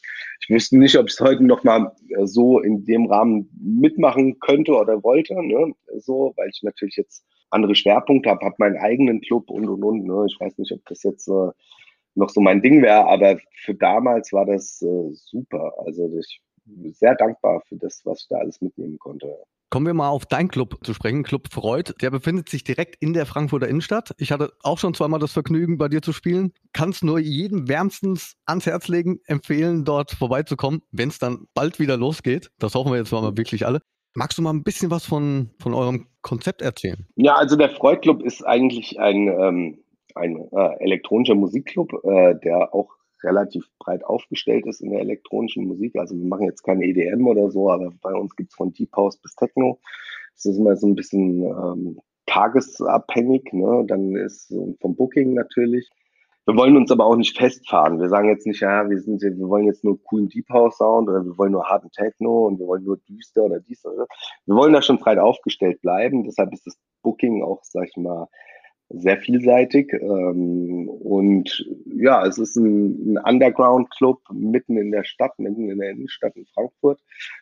Ich wüsste nicht, ob ich es heute noch mal äh, so in dem Rahmen mitmachen könnte oder wollte, ne? so, weil ich natürlich jetzt andere Schwerpunkte habe, habe meinen eigenen Club und und und. Ne? Ich weiß nicht, ob das jetzt äh, noch so mein Ding wäre, aber für damals war das äh, super. Also ich sehr dankbar für das, was ich da alles mitnehmen konnte. Kommen wir mal auf deinen Club zu sprechen, Club Freud. Der befindet sich direkt in der Frankfurter Innenstadt. Ich hatte auch schon zweimal das Vergnügen, bei dir zu spielen. Kannst nur jedem wärmstens ans Herz legen, empfehlen, dort vorbeizukommen, wenn es dann bald wieder losgeht. Das hoffen wir jetzt mal wirklich alle. Magst du mal ein bisschen was von, von eurem Konzept erzählen? Ja, also der Freud Club ist eigentlich ein, ähm, ein äh, elektronischer Musikclub, äh, der auch relativ breit aufgestellt ist in der elektronischen Musik. Also wir machen jetzt keine EDM oder so, aber bei uns gibt's von Deep House bis Techno. Das ist immer so ein bisschen ähm, tagesabhängig. Ne? Dann ist vom Booking natürlich. Wir wollen uns aber auch nicht festfahren. Wir sagen jetzt nicht, ja, wir sind, wir wollen jetzt nur coolen Deep House Sound oder wir wollen nur harten Techno und wir wollen nur düster oder dies oder das. Wir wollen da schon breit aufgestellt bleiben. Deshalb ist das Booking auch, sag ich mal, sehr vielseitig. Ähm, und ja, es ist ein, ein Underground-Club mitten in der Stadt, mitten in der Innenstadt in Frankfurt,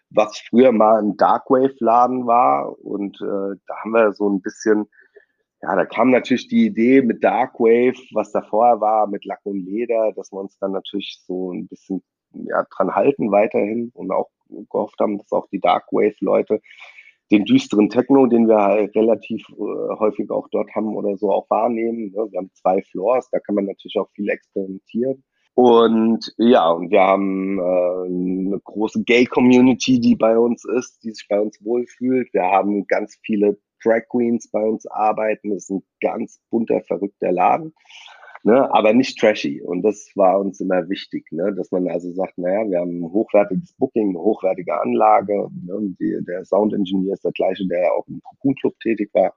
was früher mal ein Darkwave-Laden war. Und äh, da haben wir so ein bisschen, ja, da kam natürlich die Idee mit Darkwave, was da vorher war, mit Lack und Leder, dass wir uns dann natürlich so ein bisschen ja, dran halten weiterhin und auch gehofft haben, dass auch die Darkwave-Leute den düsteren Techno, den wir halt relativ äh, häufig auch dort haben oder so auch wahrnehmen. Ne? Wir haben zwei Floors, da kann man natürlich auch viel experimentieren. Und ja, und wir haben äh, eine große Gay-Community, die bei uns ist, die sich bei uns wohlfühlt. Wir haben ganz viele Drag Queens bei uns arbeiten. Das ist ein ganz bunter, verrückter Laden ne, aber nicht trashy. Und das war uns immer wichtig, ne, dass man also sagt, naja, wir haben ein hochwertiges Booking, eine hochwertige Anlage. Ne, die, der Sound Engineer ist der gleiche, der auch im Cocoon Club tätig war.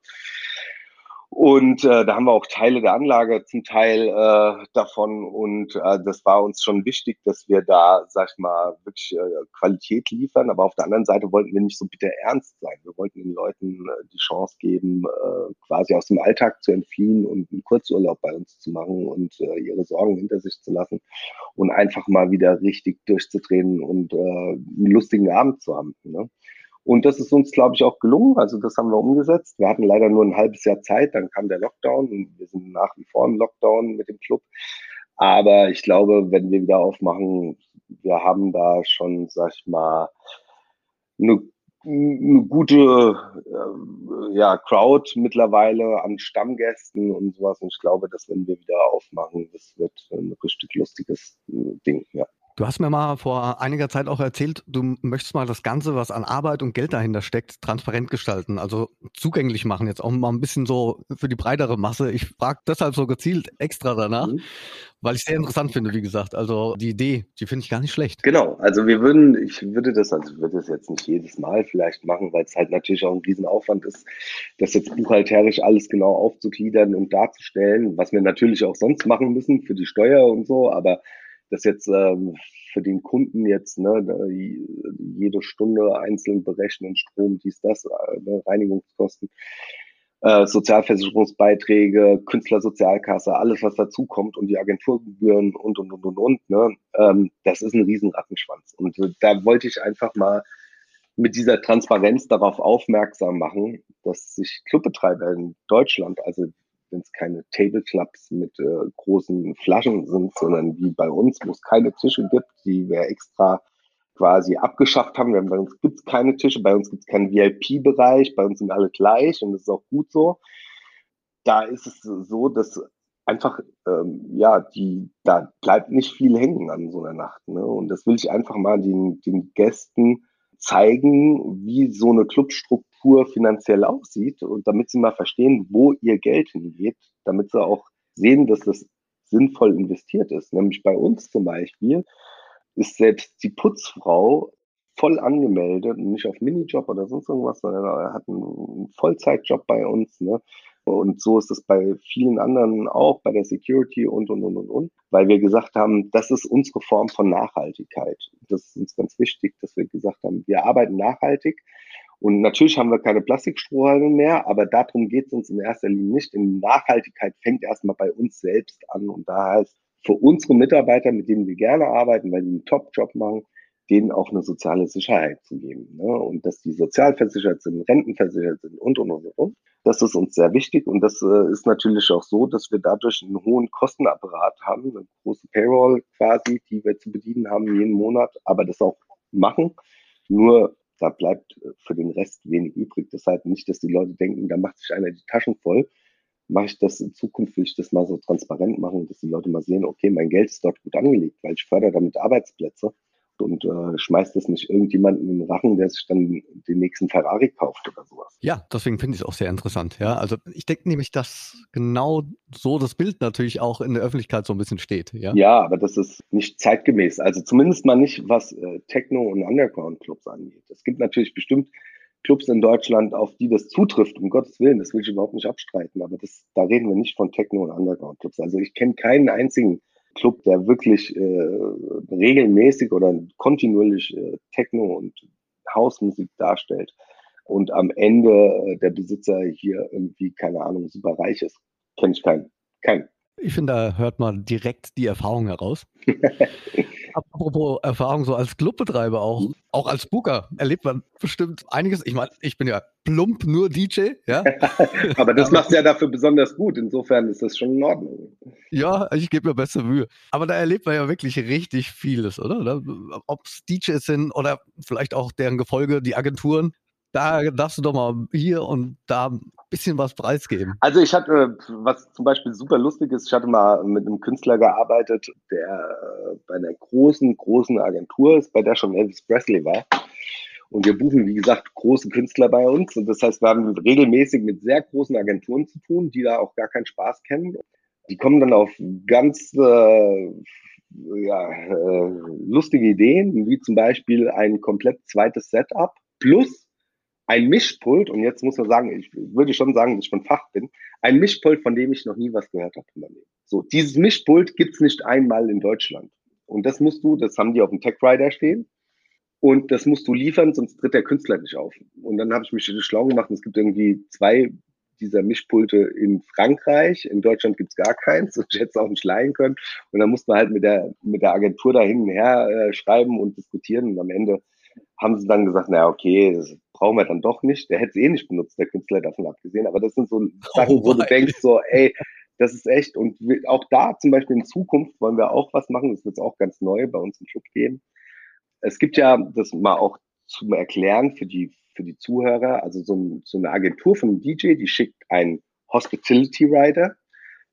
Und äh, da haben wir auch Teile der Anlage zum Teil äh, davon. Und äh, das war uns schon wichtig, dass wir da, sag ich mal, wirklich äh, Qualität liefern. Aber auf der anderen Seite wollten wir nicht so bitter ernst sein. Wir wollten den Leuten äh, die Chance geben, äh, quasi aus dem Alltag zu entfliehen und einen Kurzurlaub bei uns zu machen und äh, ihre Sorgen hinter sich zu lassen und einfach mal wieder richtig durchzudrehen und äh, einen lustigen Abend zu haben. Ne? Und das ist uns, glaube ich, auch gelungen. Also das haben wir umgesetzt. Wir hatten leider nur ein halbes Jahr Zeit, dann kam der Lockdown und wir sind nach wie vor im Lockdown mit dem Club. Aber ich glaube, wenn wir wieder aufmachen, wir haben da schon, sag ich mal, eine, eine gute äh, ja, Crowd mittlerweile an Stammgästen und sowas. Und ich glaube, dass wenn wir wieder aufmachen, das wird ein richtig lustiges äh, Ding, ja. Du hast mir mal vor einiger Zeit auch erzählt, du möchtest mal das Ganze, was an Arbeit und Geld dahinter steckt, transparent gestalten, also zugänglich machen, jetzt auch mal ein bisschen so für die breitere Masse. Ich frage deshalb so gezielt extra danach, mhm. weil ich sehr interessant finde, wie gesagt. Also die Idee, die finde ich gar nicht schlecht. Genau, also wir würden, ich würde das, also ich würde das jetzt nicht jedes Mal vielleicht machen, weil es halt natürlich auch ein Riesenaufwand ist, das jetzt buchhalterisch alles genau aufzugliedern und darzustellen, was wir natürlich auch sonst machen müssen für die Steuer und so, aber das jetzt ähm, für den Kunden jetzt ne, jede Stunde einzeln berechnen, Strom, dies, das, äh, ne, Reinigungskosten, äh, Sozialversicherungsbeiträge, Künstlersozialkasse, alles, was dazukommt und die Agenturgebühren und, und, und, und, und. Ne, ähm, das ist ein Riesenrattenschwanz. Und äh, da wollte ich einfach mal mit dieser Transparenz darauf aufmerksam machen, dass sich Clubbetreiber in Deutschland, also wenn es keine Tableclubs mit äh, großen Flaschen sind, sondern wie bei uns, wo es keine Tische gibt, die wir extra quasi abgeschafft haben. Wir, bei uns gibt es keine Tische, bei uns gibt es keinen VIP-Bereich, bei uns sind alle gleich und das ist auch gut so. Da ist es so, dass einfach, ähm, ja, die, da bleibt nicht viel hängen an so einer Nacht. Ne? Und das will ich einfach mal den, den Gästen zeigen, wie so eine Clubstruktur finanziell aussieht und damit sie mal verstehen, wo ihr Geld hingeht, damit sie auch sehen, dass das sinnvoll investiert ist. Nämlich bei uns zum Beispiel ist selbst die Putzfrau voll angemeldet, nicht auf Minijob oder sonst irgendwas, sondern er hat einen Vollzeitjob bei uns. Ne? Und so ist es bei vielen anderen auch, bei der Security und, und, und, und, und, weil wir gesagt haben, das ist unsere Form von Nachhaltigkeit. Das ist uns ganz wichtig, dass wir gesagt haben, wir arbeiten nachhaltig. Und natürlich haben wir keine Plastikstrohhalme mehr, aber darum geht es uns in erster Linie nicht. In Nachhaltigkeit fängt erstmal bei uns selbst an. Und da heißt für unsere Mitarbeiter, mit denen wir gerne arbeiten, weil die einen Top-Job machen, denen auch eine soziale Sicherheit zu geben. Ne? Und dass die sozialversichert sind, rentenversichert sind und, und, und, und. Das ist uns sehr wichtig. Und das äh, ist natürlich auch so, dass wir dadurch einen hohen Kostenapparat haben, eine große Payroll quasi, die wir zu bedienen haben jeden Monat, aber das auch machen. Nur da bleibt für den Rest wenig übrig. Deshalb nicht, dass die Leute denken, da macht sich einer die Taschen voll. Mache ich das in Zukunft, will ich das mal so transparent machen, dass die Leute mal sehen, okay, mein Geld ist dort gut angelegt, weil ich fördere damit Arbeitsplätze und äh, schmeißt das nicht irgendjemanden in den Rachen, der sich dann den nächsten Ferrari kauft oder sowas. Ja, deswegen finde ich es auch sehr interessant. Ja, also ich denke nämlich, dass genau so das Bild natürlich auch in der Öffentlichkeit so ein bisschen steht. Ja, ja aber das ist nicht zeitgemäß. Also zumindest mal nicht, was äh, Techno- und Underground-Clubs angeht. Es gibt natürlich bestimmt Clubs in Deutschland, auf die das zutrifft, um Gottes Willen, das will ich überhaupt nicht abstreiten, aber das, da reden wir nicht von Techno- und Underground-Clubs. Also ich kenne keinen einzigen Club, der wirklich äh, regelmäßig oder kontinuierlich äh, Techno und Hausmusik darstellt und am Ende äh, der Besitzer hier irgendwie, keine Ahnung, super reich ist. Kenne ich keinen. Keinen. Ich finde, da hört man direkt die Erfahrung heraus. [LAUGHS] Apropos Erfahrung so als Clubbetreiber auch, auch als Booker erlebt man bestimmt einiges. Ich meine, ich bin ja plump nur DJ, ja. [LAUGHS] Aber das macht ja dafür besonders gut. Insofern ist das schon in Ordnung. Ja, ich gebe mir beste Mühe. Aber da erlebt man ja wirklich richtig vieles, oder? Ob es DJs sind oder vielleicht auch deren Gefolge, die Agenturen. Da darfst du doch mal hier und da ein bisschen was preisgeben. Also ich hatte, was zum Beispiel super lustig ist, ich hatte mal mit einem Künstler gearbeitet, der äh, bei einer großen, großen Agentur ist, bei der schon Elvis Presley war. Und wir buchen, wie gesagt, große Künstler bei uns. Und das heißt, wir haben regelmäßig mit sehr großen Agenturen zu tun, die da auch gar keinen Spaß kennen. Die kommen dann auf ganz äh, ja, äh, lustige Ideen, wie zum Beispiel ein komplett zweites Setup plus ein Mischpult, und jetzt muss man sagen, ich würde schon sagen, dass ich von Fach bin, ein Mischpult, von dem ich noch nie was gehört habe. So, dieses Mischpult gibt's nicht einmal in Deutschland. Und das musst du, das haben die auf dem Tech Rider stehen. Und das musst du liefern, sonst tritt der Künstler nicht auf. Und dann habe ich mich schlau gemacht. Es gibt irgendwie zwei dieser Mischpulte in Frankreich. In Deutschland gibt's gar keins. [LAUGHS] Und ich hätte es auch nicht leihen können. Und dann musste man halt mit der, mit der Agentur da hin und her äh, schreiben und diskutieren. Und am Ende haben sie dann gesagt, na okay, das brauchen wir dann doch nicht. Der hätte es eh nicht benutzt, der Künstler davon abgesehen. Aber das sind so Sachen, oh, wo du denkst, so, ey, das ist echt. Und auch da zum Beispiel in Zukunft wollen wir auch was machen. Das wird auch ganz neu bei uns im Club geben. Es gibt ja, das mal auch zum Erklären für die, für die Zuhörer, also so, so eine Agentur von einem DJ, die schickt einen Hospitality Rider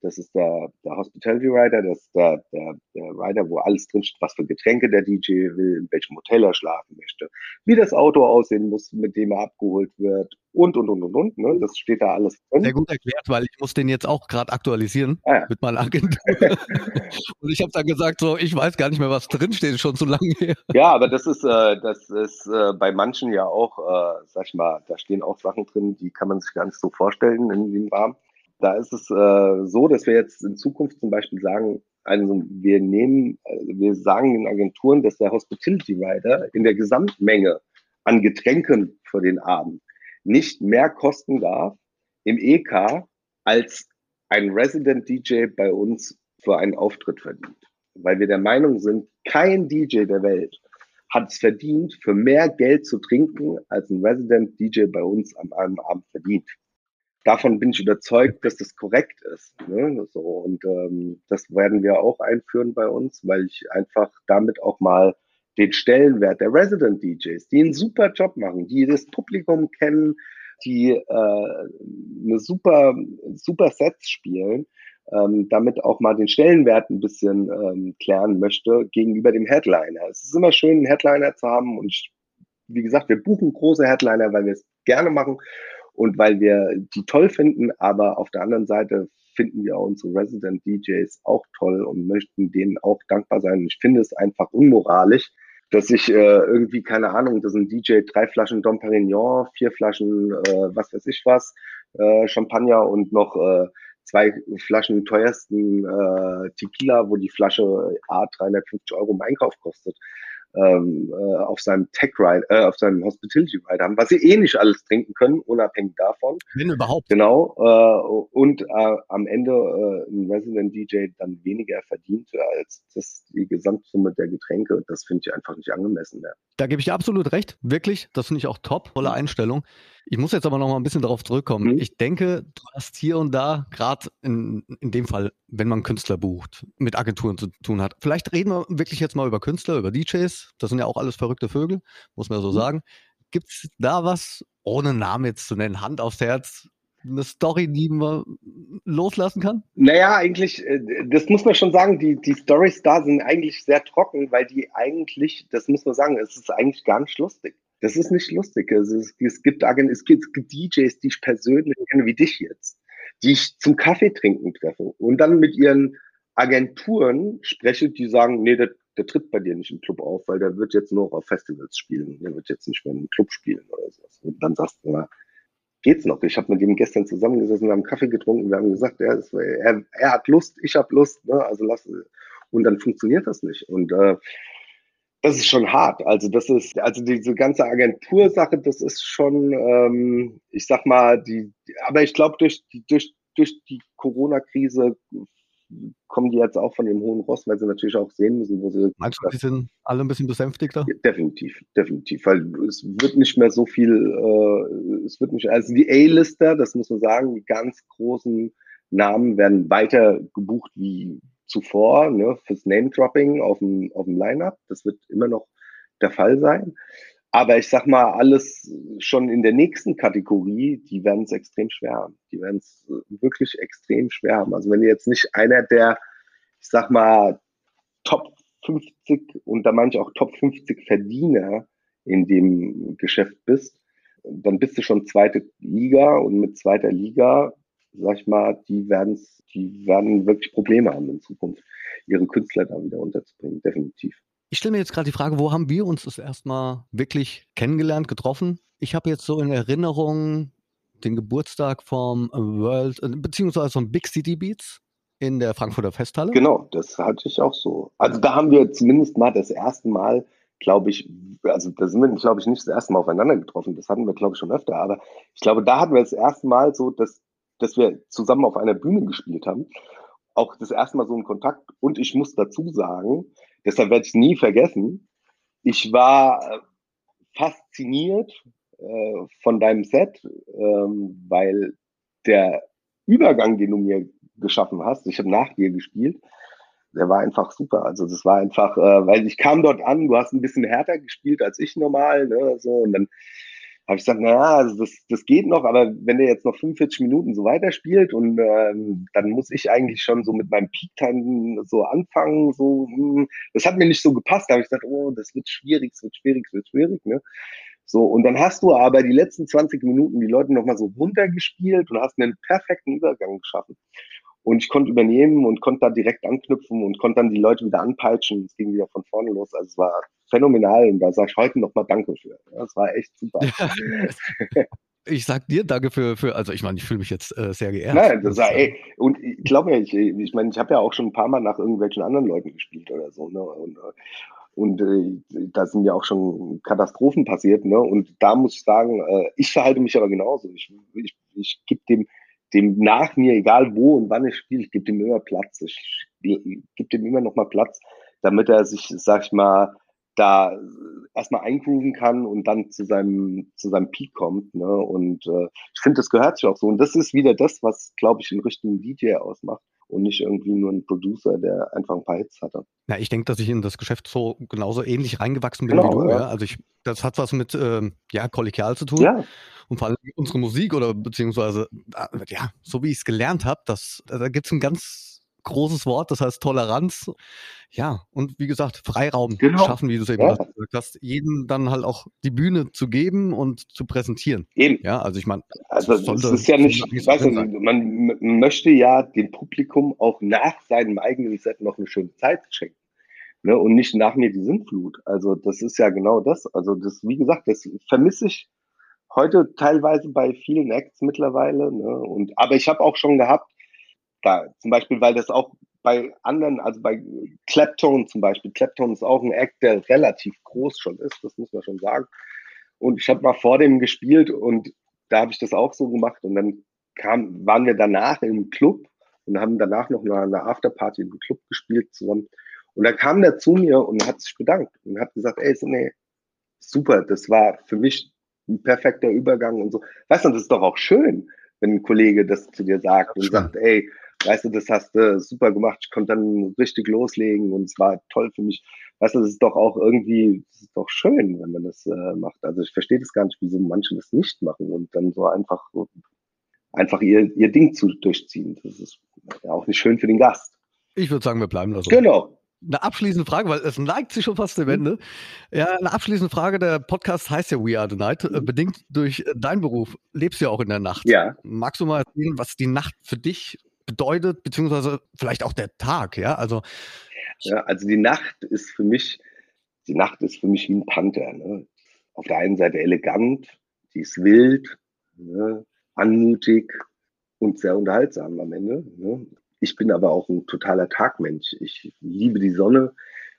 das ist der, der Hospitality Rider, das ist der, der, der Rider, wo alles drinsteht, was für Getränke der DJ will, in welchem Hotel er schlafen möchte, wie das Auto aussehen muss, mit dem er abgeholt wird und, und, und, und, und. Ne? Das steht da alles drin. Sehr gut erklärt, weil ich muss den jetzt auch gerade aktualisieren ah, ja. mit meiner Agentur. [LAUGHS] und ich habe dann gesagt, so, ich weiß gar nicht mehr, was drinsteht, schon zu lange her. Ja, aber das ist, äh, das ist äh, bei manchen ja auch, äh, sag ich mal, da stehen auch Sachen drin, die kann man sich gar nicht so vorstellen in dem Rahmen. Da ist es äh, so, dass wir jetzt in Zukunft zum Beispiel sagen, also wir nehmen, äh, wir sagen den Agenturen, dass der Hospitality Rider in der Gesamtmenge an Getränken für den Abend nicht mehr kosten darf im EK als ein Resident DJ bei uns für einen Auftritt verdient. Weil wir der Meinung sind, kein DJ der Welt hat es verdient, für mehr Geld zu trinken, als ein Resident DJ bei uns an einem Abend verdient davon bin ich überzeugt, dass das korrekt ist. Ne? So, und ähm, das werden wir auch einführen bei uns, weil ich einfach damit auch mal den Stellenwert der Resident DJs, die einen super Job machen, die das Publikum kennen, die äh, eine super, super Sets spielen, ähm, damit auch mal den Stellenwert ein bisschen ähm, klären möchte gegenüber dem Headliner. Es ist immer schön, einen Headliner zu haben und ich, wie gesagt, wir buchen große Headliner, weil wir es gerne machen und weil wir die toll finden, aber auf der anderen Seite finden wir unsere Resident DJs auch toll und möchten denen auch dankbar sein. Ich finde es einfach unmoralisch, dass ich äh, irgendwie, keine Ahnung, dass ein DJ drei Flaschen Dom Perignon, vier Flaschen, äh, was weiß ich was, äh, Champagner und noch äh, zwei Flaschen teuersten äh, Tequila, wo die Flasche A 350 Euro im Einkauf kostet ähm, äh, auf seinem Tech Ride, äh, auf seinem Hospitality Ride haben, was sie eh nicht alles trinken können, unabhängig davon. Wenn überhaupt. Genau. Äh, und äh, am Ende äh, ein Resident DJ dann weniger verdient als das, die Gesamtsumme der Getränke. Das finde ich einfach nicht angemessen mehr. Da gebe ich dir absolut recht. Wirklich. Das finde ich auch top. Tolle. Einstellung. Ich muss jetzt aber noch mal ein bisschen darauf zurückkommen. Mhm. Ich denke, du hast hier und da, gerade in, in dem Fall, wenn man Künstler bucht, mit Agenturen zu tun hat. Vielleicht reden wir wirklich jetzt mal über Künstler, über DJs. Das sind ja auch alles verrückte Vögel, muss man ja so mhm. sagen. Gibt es da was, ohne Namen jetzt zu nennen, Hand aufs Herz, eine Story, die man loslassen kann? Naja, eigentlich, äh, das muss man schon sagen, die, die Stories da sind eigentlich sehr trocken, weil die eigentlich, das muss man sagen, es ist eigentlich gar nicht lustig. Das ist nicht lustig. Also es, es, gibt, es, gibt, es gibt DJs, die ich persönlich kenne, wie dich jetzt, die ich zum Kaffee trinken treffe und dann mit ihren Agenturen spreche, die sagen, nee, der, der tritt bei dir nicht im Club auf, weil der wird jetzt nur auf Festivals spielen. Der wird jetzt nicht mehr im Club spielen oder so. Und dann sagst du, na, geht's noch? Ich habe mit ihm gestern zusammengesessen, wir haben Kaffee getrunken, wir haben gesagt, er, ist, er, er hat Lust, ich habe Lust, ne? also lass, und dann funktioniert das nicht. Und äh, das ist schon hart. Also das ist, also diese ganze Agentursache, das ist schon, ähm, ich sag mal, die, aber ich glaube durch die, durch, durch die Corona-Krise kommen die jetzt auch von dem hohen Ross, weil sie natürlich auch sehen müssen, wo sie. Meinst du, die sind alle ein bisschen besänftigter? Definitiv, definitiv, weil es wird nicht mehr so viel, äh, es wird nicht, also die A-Lister, das muss man sagen, die ganz großen Namen werden weiter gebucht wie zuvor, ne, fürs Name-Dropping auf dem, auf dem Line-Up. Das wird immer noch der Fall sein. Aber ich sag mal, alles schon in der nächsten Kategorie, die werden es extrem schwer haben. Die werden es wirklich extrem schwer haben. Also wenn jetzt nicht einer der, ich sag mal, Top 50 und da meine ich auch Top 50 Verdiener in dem Geschäft bist, dann bist du schon zweite Liga und mit zweiter Liga, sag ich mal, die werden die werden wirklich Probleme haben in Zukunft, ihre Künstler da wieder unterzubringen, definitiv. Ich stelle mir jetzt gerade die Frage, wo haben wir uns das erstmal wirklich kennengelernt, getroffen? Ich habe jetzt so in Erinnerung den Geburtstag vom World, äh, beziehungsweise vom Big City Beats in der Frankfurter Festhalle. Genau, das hatte ich auch so. Also da haben wir zumindest mal das erste Mal, glaube ich, also da sind wir, glaube ich, nicht das erste Mal aufeinander getroffen. Das hatten wir, glaube ich, schon öfter. Aber ich glaube, da hatten wir das erste Mal so, dass, dass wir zusammen auf einer Bühne gespielt haben. Auch das erste Mal so einen Kontakt. Und ich muss dazu sagen, Deshalb werde ich es nie vergessen. Ich war äh, fasziniert äh, von deinem Set, ähm, weil der Übergang, den du mir geschaffen hast, ich habe nach dir gespielt, der war einfach super. Also das war einfach, äh, weil ich kam dort an, du hast ein bisschen härter gespielt als ich normal, ne, so und dann habe ich gesagt, naja, also das, das geht noch, aber wenn der jetzt noch 45 Minuten so weiterspielt und ähm, dann muss ich eigentlich schon so mit meinem Peak-Time so anfangen, so, hm, das hat mir nicht so gepasst. Da habe ich gesagt, oh, das wird schwierig, es wird schwierig, es wird schwierig, ne? So, und dann hast du aber die letzten 20 Minuten die Leute nochmal so runtergespielt und hast einen perfekten Übergang geschaffen. Und ich konnte übernehmen und konnte da direkt anknüpfen und konnte dann die Leute wieder anpeitschen. Es ging wieder von vorne los. Also es war phänomenal und da sage ich heute nochmal Danke für. Das war echt super. [LAUGHS] ich sag dir danke für, für also ich meine, ich fühle mich jetzt äh, sehr geehrt. Nein, das war, ey, und ich glaube mir, ich, ich meine, ich habe ja auch schon ein paar Mal nach irgendwelchen anderen Leuten gespielt oder so, ne? Und, und äh, da sind ja auch schon Katastrophen passiert, ne? Und da muss ich sagen, äh, ich verhalte mich aber genauso. Ich, ich, ich gebe dem dem nach mir, egal wo und wann ich spiele, ich gebe dem immer Platz. Ich gebe dem immer noch mal Platz, damit er sich, sag ich mal, da erstmal eingrooven kann und dann zu seinem, zu seinem Peak kommt. Ne? Und äh, ich finde, das gehört sich auch so. Und das ist wieder das, was, glaube ich, in Richtung DJ ausmacht und nicht irgendwie nur ein Producer, der einfach ein paar Hits hatte. Ja, ich denke, dass ich in das Geschäft so genauso ähnlich reingewachsen bin genau, wie du. Ja. Ja. Also ich, das hat was mit ähm, ja, kollegial zu tun. Ja. Und vor allem unsere Musik oder beziehungsweise, äh, ja, so wie ich es gelernt habe, da gibt es ein ganz großes Wort, das heißt Toleranz. Ja, und wie gesagt, Freiraum genau. schaffen, wie du es eben ja. gesagt hast, jedem dann halt auch die Bühne zu geben und zu präsentieren. Eben. Ja, also ich meine, also das sollte, ist ja nicht, nicht weißt du, man möchte ja dem Publikum auch nach seinem eigenen Set noch eine schöne Zeit schenken. Ne, und nicht nach mir die Sintflut. Also das ist ja genau das. Also das, wie gesagt, das vermisse ich heute teilweise bei vielen Acts mittlerweile. Ne? Und aber ich habe auch schon gehabt, da zum Beispiel, weil das auch bei anderen, also bei Claptone zum Beispiel, Claptone ist auch ein Act, der relativ groß schon ist, das muss man schon sagen. Und ich habe mal vor dem gespielt und da habe ich das auch so gemacht und dann kam, waren wir danach im Club und haben danach noch eine, eine Afterparty im Club gespielt zusammen. Und da kam der zu mir und hat sich bedankt und hat gesagt, ey, nee, super, das war für mich ein perfekter Übergang und so. Weißt du, das ist doch auch schön, wenn ein Kollege das zu dir sagt und sagt, ey, weißt du, das hast du super gemacht, ich konnte dann richtig loslegen und es war toll für mich. Weißt du, das ist doch auch irgendwie, das ist doch schön, wenn man das äh, macht. Also ich verstehe das gar nicht, wieso manche das nicht machen und dann so einfach, einfach ihr, ihr Ding zu durchziehen. Das ist ja auch nicht schön für den Gast. Ich würde sagen, wir bleiben da so. Genau. Eine abschließende Frage, weil es neigt sich schon fast dem Ende. Ja, eine abschließende Frage. Der Podcast heißt ja We Are the Night. Mhm. Bedingt durch deinen Beruf lebst du ja auch in der Nacht. Ja. Magst du mal erzählen, was die Nacht für dich bedeutet, beziehungsweise vielleicht auch der Tag, ja? Also, ja, also die Nacht ist für mich, die Nacht ist für mich wie ein Panther. Ne? Auf der einen Seite elegant, die ist wild, ne? anmutig und sehr unterhaltsam am Ende. Ne? Ich bin aber auch ein totaler Tagmensch. Ich liebe die Sonne.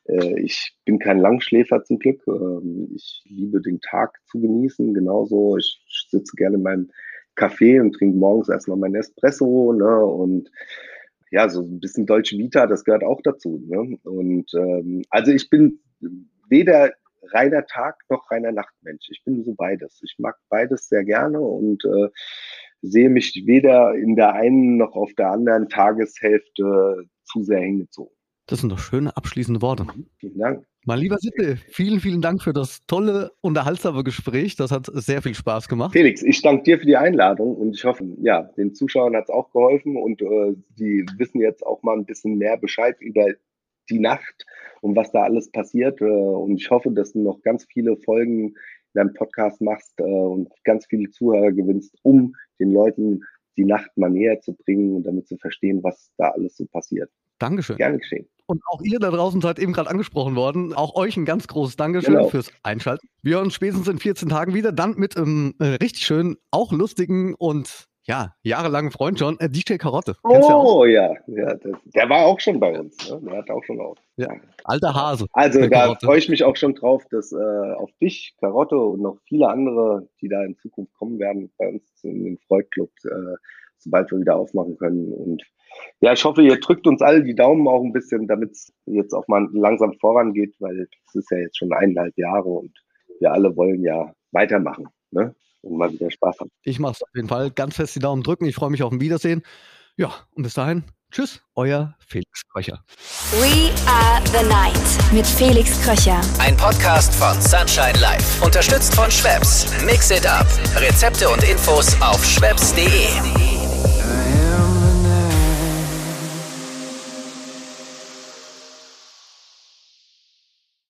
Äh, ich bin kein Langschläfer zum Glück. Ähm, ich liebe den Tag zu genießen, genauso. Ich sitze gerne in meinem Kaffee und trinke morgens erstmal mein Espresso ne, und ja, so ein bisschen Deutsche Vita, das gehört auch dazu. Ne? Und ähm, also ich bin weder reiner Tag noch reiner Nachtmensch. Ich bin so beides. Ich mag beides sehr gerne und äh, sehe mich weder in der einen noch auf der anderen Tageshälfte zu sehr hingezogen. Das sind doch schöne abschließende Worte. Vielen Dank. Mein lieber Sitte, vielen, vielen Dank für das tolle, unterhaltsame Gespräch. Das hat sehr viel Spaß gemacht. Felix, ich danke dir für die Einladung und ich hoffe, ja, den Zuschauern hat es auch geholfen und äh, die wissen jetzt auch mal ein bisschen mehr Bescheid über die Nacht und was da alles passiert. Äh, und ich hoffe, dass du noch ganz viele Folgen in deinem Podcast machst äh, und ganz viele Zuhörer gewinnst, um den Leuten die Nacht mal näher zu bringen und damit zu verstehen, was da alles so passiert. Dankeschön. Gerne geschehen. Und auch ihr da draußen seid eben gerade angesprochen worden. Auch euch ein ganz großes Dankeschön Genau. fürs Einschalten. Wir hören uns spätestens in 14 Tagen wieder. Dann mit einem äh, richtig schönen, auch lustigen und ja, jahrelangen Freund schon, äh, DJ Karotte. Ja? Oh ja, ja das, der war auch schon bei uns. Ne? Der hat auch schon auf. Ja. Alter Hase. Also da freue ich mich auch schon drauf, dass äh, auf dich, Karotte und noch viele andere, die da in Zukunft kommen werden, bei uns in den Freud-Club, äh, sobald wir wieder aufmachen können. Und ja, ich hoffe, ihr drückt uns alle die Daumen auch ein bisschen, damit es jetzt auch mal langsam vorangeht, weil es ist ja jetzt schon eineinhalb Jahre und wir alle wollen ja weitermachen ne? und mal wieder Spaß haben. Ich mache es auf jeden Fall. Ganz fest die Daumen drücken. Ich freue mich auf ein Wiedersehen. Ja, und bis dahin, tschüss, euer Felix Kröcher. We are the night mit Felix Kröcher. Ein Podcast von Sunshine Life. Unterstützt von Schwebs. Mix it up. Rezepte und Infos auf schwebs.de.